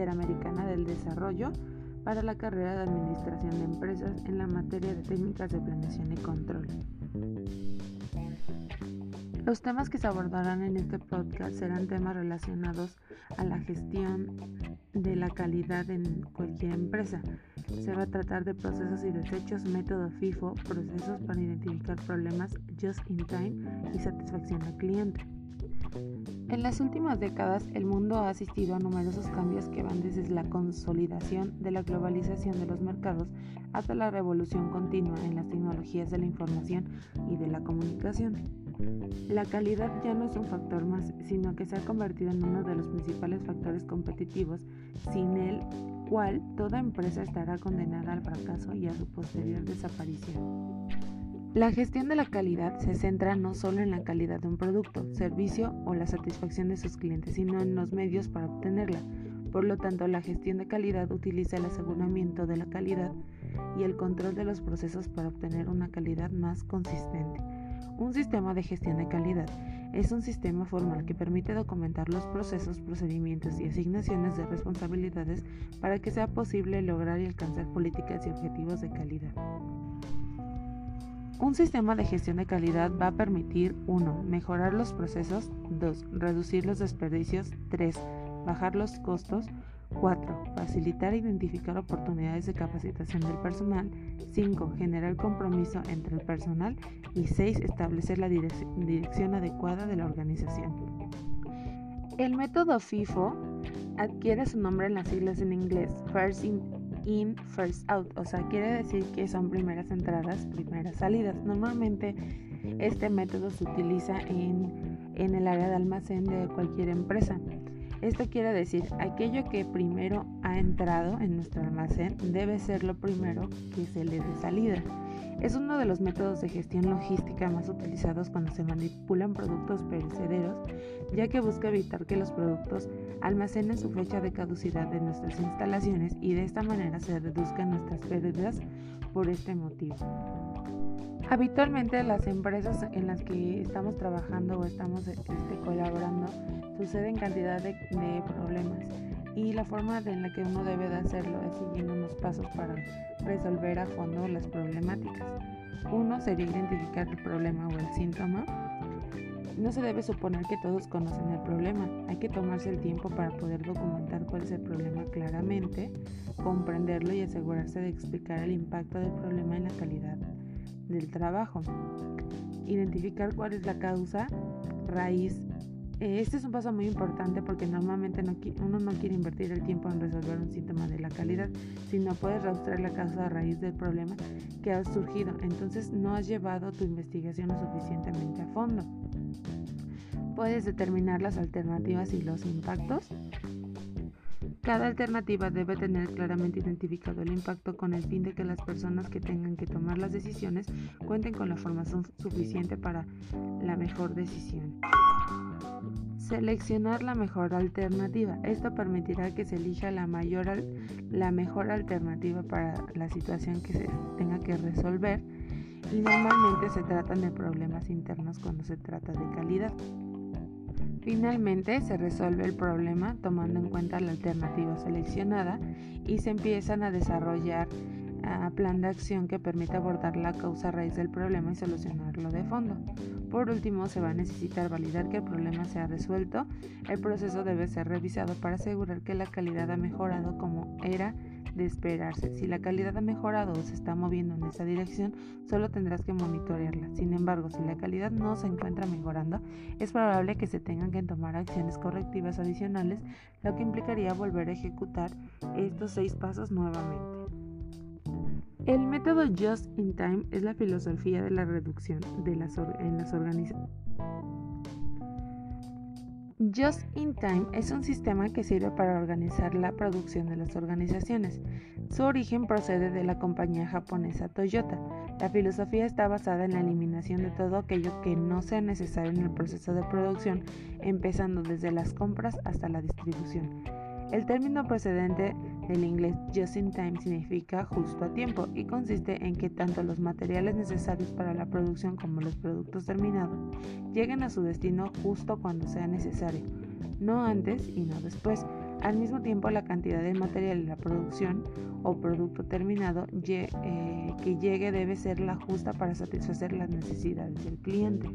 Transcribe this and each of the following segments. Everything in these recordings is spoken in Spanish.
Interamericana del Desarrollo para la carrera de Administración de Empresas en la materia de técnicas de planeación y control. Los temas que se abordarán en este podcast serán temas relacionados a la gestión de la calidad en cualquier empresa. Se va a tratar de procesos y desechos, método FIFO, procesos para identificar problemas just in time y satisfacción al cliente. En las últimas décadas, el mundo ha asistido a numerosos cambios que van desde la consolidación de la globalización de los mercados hasta la revolución continua en las tecnologías de la información y de la comunicación. La calidad ya no es un factor más, sino que se ha convertido en uno de los principales factores competitivos, sin el cual toda empresa estará condenada al fracaso y a su posterior desaparición. La gestión de la calidad se centra no solo en la calidad de un producto, servicio o la satisfacción de sus clientes, sino en los medios para obtenerla. Por lo tanto, la gestión de calidad utiliza el aseguramiento de la calidad y el control de los procesos para obtener una calidad más consistente. Un sistema de gestión de calidad es un sistema formal que permite documentar los procesos, procedimientos y asignaciones de responsabilidades para que sea posible lograr y alcanzar políticas y objetivos de calidad. Un sistema de gestión de calidad va a permitir 1. Mejorar los procesos, 2. Reducir los desperdicios, 3. Bajar los costos, 4. Facilitar e identificar oportunidades de capacitación del personal. 5. Generar compromiso entre el personal. Y 6. Establecer la dirección adecuada de la organización. El método FIFO adquiere su nombre en las siglas en inglés, First in, First Out, o sea, quiere decir que son primeras entradas, primeras salidas. Normalmente este método se utiliza en, en el área de almacén de cualquier empresa. Esto quiere decir, aquello que primero ha entrado en nuestro almacén debe ser lo primero que se le dé salida. Es uno de los métodos de gestión logística más utilizados cuando se manipulan productos perecederos, ya que busca evitar que los productos almacenen su fecha de caducidad de nuestras instalaciones y de esta manera se reduzcan nuestras pérdidas por este motivo. Habitualmente las empresas en las que estamos trabajando o estamos este, colaborando suceden cantidad de, problemas y la forma en la que uno debe de hacerlo es siguiendo unos pasos para resolver a fondo las problemáticas. Uno sería identificar el problema o el síntoma. No se debe suponer que todos conocen el problema, hay que tomarse el tiempo para poder documentar cuál es el problema claramente, comprenderlo y asegurarse de explicar el impacto del problema en la calidad del trabajo. Identificar cuál es la causa raíz. Eh, este es un paso muy importante porque normalmente uno no quiere invertir el tiempo en resolver un síntoma de la calidad, sino puedes rastrear la causa raíz del problema que ha surgido. Entonces no has llevado tu investigación lo suficientemente a fondo. Puedes determinar las alternativas y los impactos cada alternativa debe tener claramente identificado el impacto con el fin de que las personas que tengan que tomar las decisiones cuenten con la información suficiente para la mejor decisión. Seleccionar la mejor alternativa. Esto permitirá que se elija la, mayor, la mejor alternativa para la situación que se tenga que resolver y normalmente se tratan de problemas internos cuando se trata de calidad. Finalmente se resuelve el problema tomando en cuenta la alternativa seleccionada y se empiezan a desarrollar ah, plan de acción que permita abordar la causa raíz del problema y solucionarlo de fondo. Por último, se va a necesitar validar que el problema se ha resuelto. El proceso debe ser revisado para asegurar que la calidad ha mejorado como era de esperarse. Si la calidad ha mejorado o se está moviendo en esa dirección, solo tendrás que monitorearla. Sin embargo, si la calidad no se encuentra mejorando, es probable que se tengan que tomar acciones correctivas adicionales, lo que implicaría volver a ejecutar estos seis pasos nuevamente. El método Just in Time es la filosofía de la reducción de las en las organizaciones Just in Time es un sistema que sirve para organizar la producción de las organizaciones. Su origen procede de la compañía japonesa Toyota. La filosofía está basada en la eliminación de todo aquello que no sea necesario en el proceso de producción, empezando desde las compras hasta la distribución. El término procedente del inglés just in time significa justo a tiempo y consiste en que tanto los materiales necesarios para la producción como los productos terminados lleguen a su destino justo cuando sea necesario, no antes y no después. Al mismo tiempo, la cantidad de material de la producción o producto terminado eh, que llegue debe ser la justa para satisfacer las necesidades del cliente.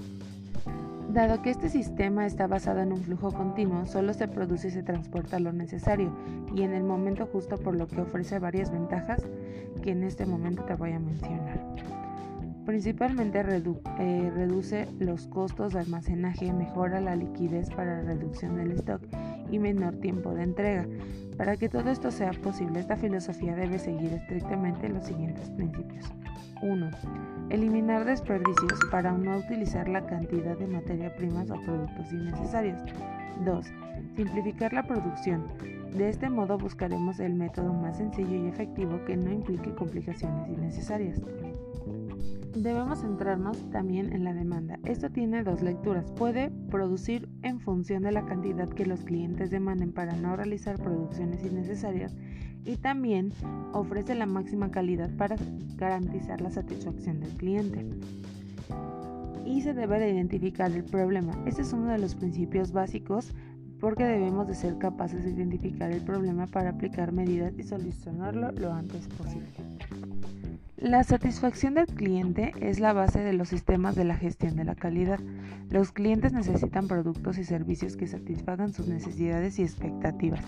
Dado que este sistema está basado en un flujo continuo, solo se produce y se transporta lo necesario y en el momento justo por lo que ofrece varias ventajas que en este momento te voy a mencionar. Principalmente eh, reduce los costos de almacenaje, mejora la liquidez para reducción del stock y menor tiempo de entrega. Para que todo esto sea posible, esta filosofía debe seguir estrictamente los siguientes principios. 1. Eliminar desperdicios para no utilizar la cantidad de materia primas o productos innecesarios. 2. Simplificar la producción. De este modo buscaremos el método más sencillo y efectivo que no implique complicaciones innecesarias. Debemos centrarnos también en la demanda. Esto tiene dos lecturas. Puede producir en función de la cantidad que los clientes demanden para no realizar producciones innecesarias y también ofrece la máxima calidad para garantizar la satisfacción del cliente. Y se debe de identificar el problema. Este es uno de los principios básicos porque debemos de ser capaces de identificar el problema para aplicar medidas y solucionarlo lo antes posible. La satisfacción del cliente es la base de los sistemas de la gestión de la calidad. Los clientes necesitan productos y servicios que satisfagan sus necesidades y expectativas.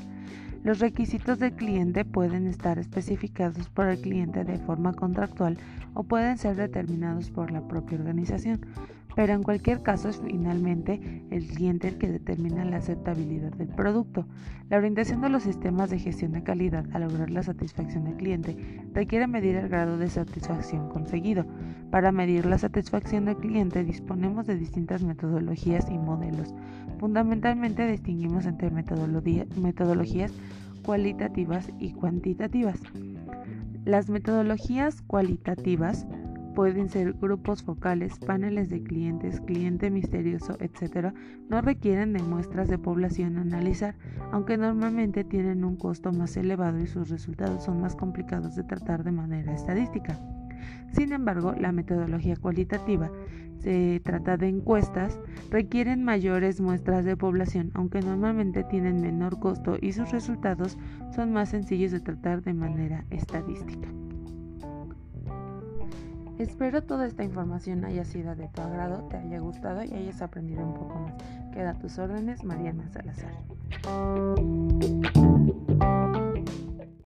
Los requisitos del cliente pueden estar especificados por el cliente de forma contractual o pueden ser determinados por la propia organización pero en cualquier caso es finalmente el cliente el que determina la aceptabilidad del producto. La orientación de los sistemas de gestión de calidad a lograr la satisfacción del cliente requiere medir el grado de satisfacción conseguido. Para medir la satisfacción del cliente disponemos de distintas metodologías y modelos. Fundamentalmente distinguimos entre metodologías cualitativas y cuantitativas. Las metodologías cualitativas pueden ser grupos focales, paneles de clientes, cliente misterioso, etc., no requieren de muestras de población analizar, aunque normalmente tienen un costo más elevado y sus resultados son más complicados de tratar de manera estadística. Sin embargo, la metodología cualitativa se trata de encuestas, requieren mayores muestras de población, aunque normalmente tienen menor costo y sus resultados son más sencillos de tratar de manera estadística. Espero toda esta información haya sido de tu agrado, te haya gustado y hayas aprendido un poco más. Queda a tus órdenes, Mariana Salazar.